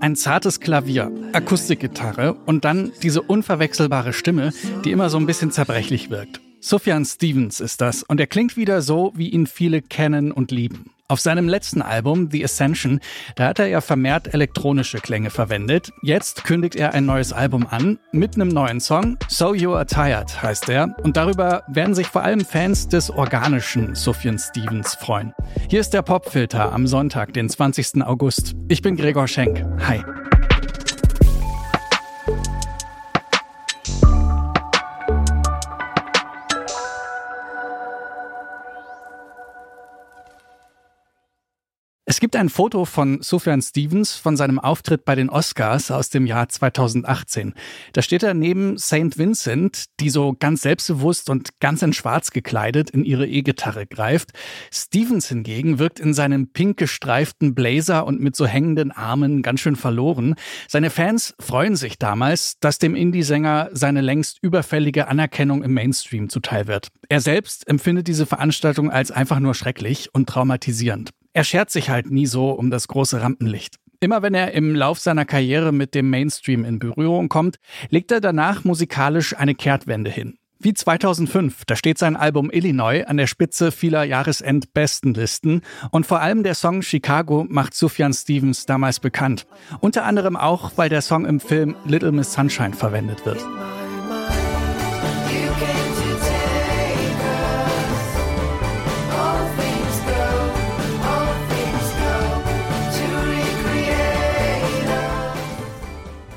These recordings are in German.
Ein zartes Klavier, Akustikgitarre und dann diese unverwechselbare Stimme, die immer so ein bisschen zerbrechlich wirkt. Sufjan Stevens ist das und er klingt wieder so, wie ihn viele kennen und lieben. Auf seinem letzten Album, The Ascension, da hat er ja vermehrt elektronische Klänge verwendet. Jetzt kündigt er ein neues Album an mit einem neuen Song. So You Are Tired heißt er. Und darüber werden sich vor allem Fans des organischen Sufjan Stevens freuen. Hier ist der Popfilter am Sonntag, den 20. August. Ich bin Gregor Schenk. Hi. Gibt ein Foto von Sufjan Stevens von seinem Auftritt bei den Oscars aus dem Jahr 2018. Da steht er neben St. Vincent, die so ganz selbstbewusst und ganz in Schwarz gekleidet in ihre E-Gitarre greift. Stevens hingegen wirkt in seinem pink gestreiften Blazer und mit so hängenden Armen ganz schön verloren. Seine Fans freuen sich damals, dass dem Indie-Sänger seine längst überfällige Anerkennung im Mainstream zuteil wird. Er selbst empfindet diese Veranstaltung als einfach nur schrecklich und traumatisierend. Er schert sich halt nie so um das große Rampenlicht. Immer wenn er im Lauf seiner Karriere mit dem Mainstream in Berührung kommt, legt er danach musikalisch eine Kehrtwende hin. Wie 2005, da steht sein Album Illinois an der Spitze vieler Jahresend-Bestenlisten und vor allem der Song Chicago macht Sufjan Stevens damals bekannt. Unter anderem auch, weil der Song im Film Little Miss Sunshine verwendet wird.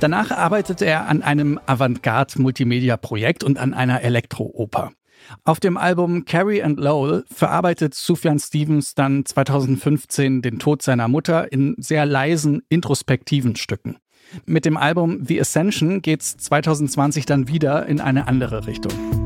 Danach arbeitete er an einem Avantgarde-Multimedia-Projekt und an einer Elektro-Oper. Auf dem Album Carrie and Lowell verarbeitet Sufjan Stevens dann 2015 den Tod seiner Mutter in sehr leisen, introspektiven Stücken. Mit dem Album The Ascension geht's 2020 dann wieder in eine andere Richtung.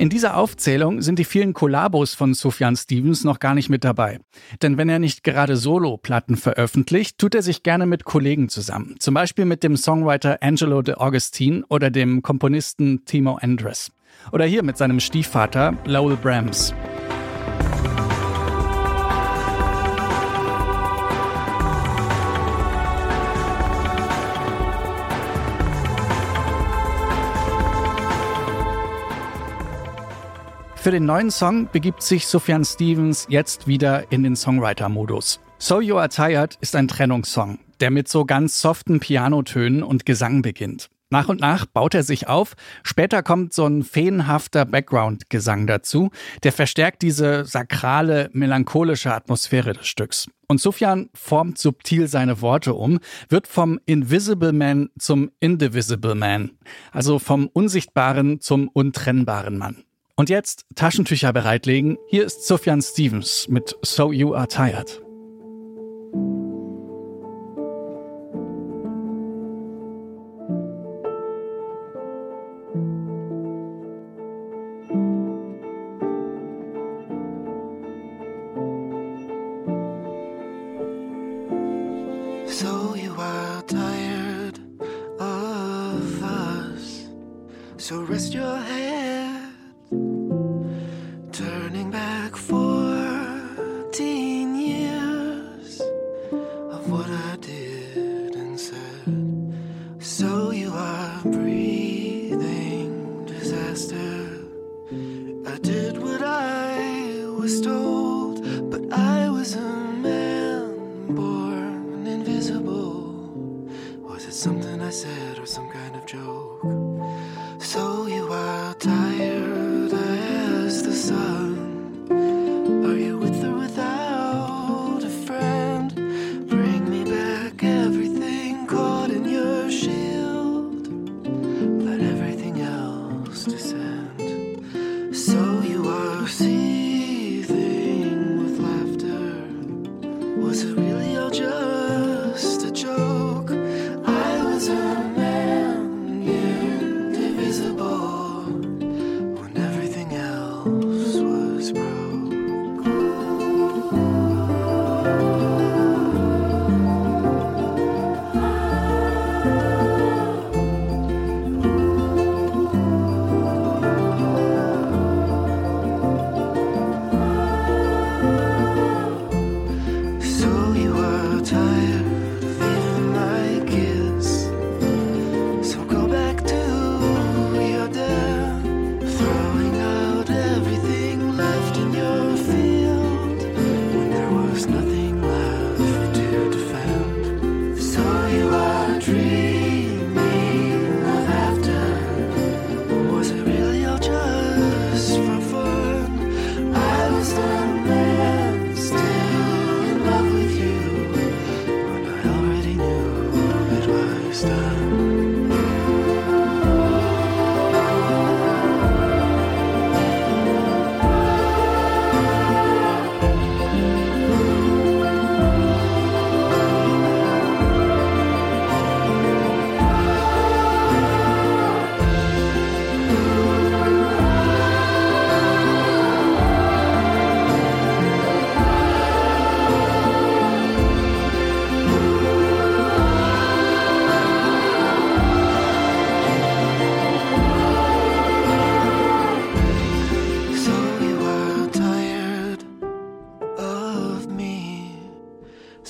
In dieser Aufzählung sind die vielen Kollabos von Sufjan Stevens noch gar nicht mit dabei. Denn wenn er nicht gerade Solo-Platten veröffentlicht, tut er sich gerne mit Kollegen zusammen. Zum Beispiel mit dem Songwriter Angelo de Augustine oder dem Komponisten Timo Andres. Oder hier mit seinem Stiefvater Lowell Brahms. Für den neuen Song begibt sich Sufjan Stevens jetzt wieder in den Songwriter-Modus. So You Are Tired ist ein Trennungssong, der mit so ganz soften Pianotönen und Gesang beginnt. Nach und nach baut er sich auf, später kommt so ein feenhafter Background-Gesang dazu, der verstärkt diese sakrale, melancholische Atmosphäre des Stücks. Und Sufjan formt subtil seine Worte um, wird vom Invisible Man zum Indivisible Man, also vom Unsichtbaren zum untrennbaren Mann. Und jetzt Taschentücher bereitlegen. Hier ist Sufjan Stevens mit So You Are Tired. So you are tired of us. So rest your head. I did what I was told, but I was a man born invisible. Was it something I said or some kind of joke? So you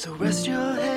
So rest your head.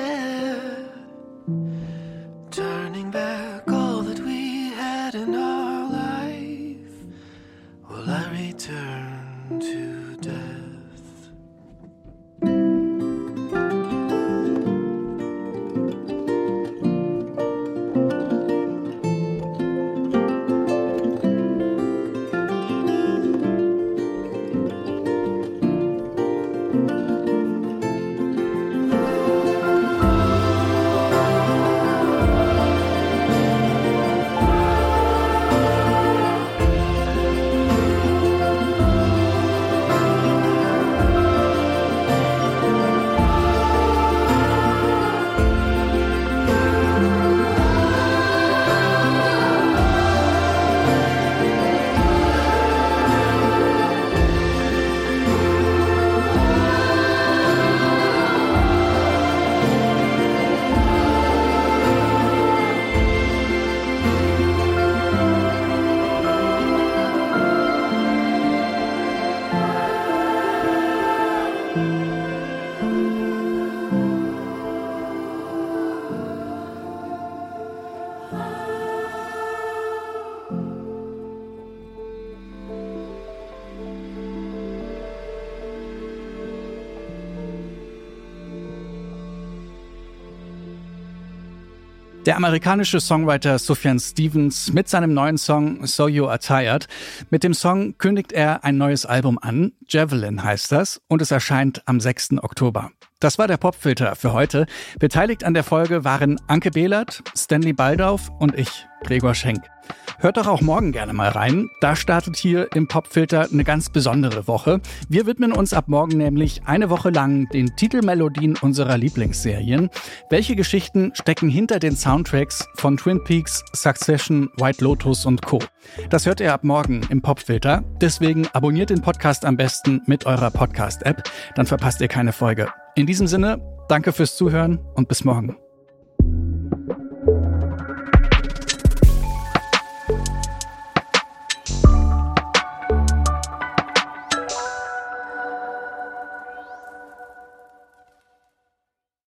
Der amerikanische Songwriter Sufjan Stevens mit seinem neuen Song So You Are Tired. Mit dem Song kündigt er ein neues Album an. Javelin heißt das und es erscheint am 6. Oktober. Das war der Popfilter für heute. Beteiligt an der Folge waren Anke Behlert, Stanley Baldauf und ich, Gregor Schenk. Hört doch auch morgen gerne mal rein. Da startet hier im Popfilter eine ganz besondere Woche. Wir widmen uns ab morgen nämlich eine Woche lang den Titelmelodien unserer Lieblingsserien. Welche Geschichten stecken hinter den Soundtracks von Twin Peaks, Succession, White Lotus und Co. Das hört ihr ab morgen im Popfilter. Deswegen abonniert den Podcast am besten mit eurer Podcast-App. Dann verpasst ihr keine Folge. In diesem Sinne, danke fürs Zuhören und bis morgen.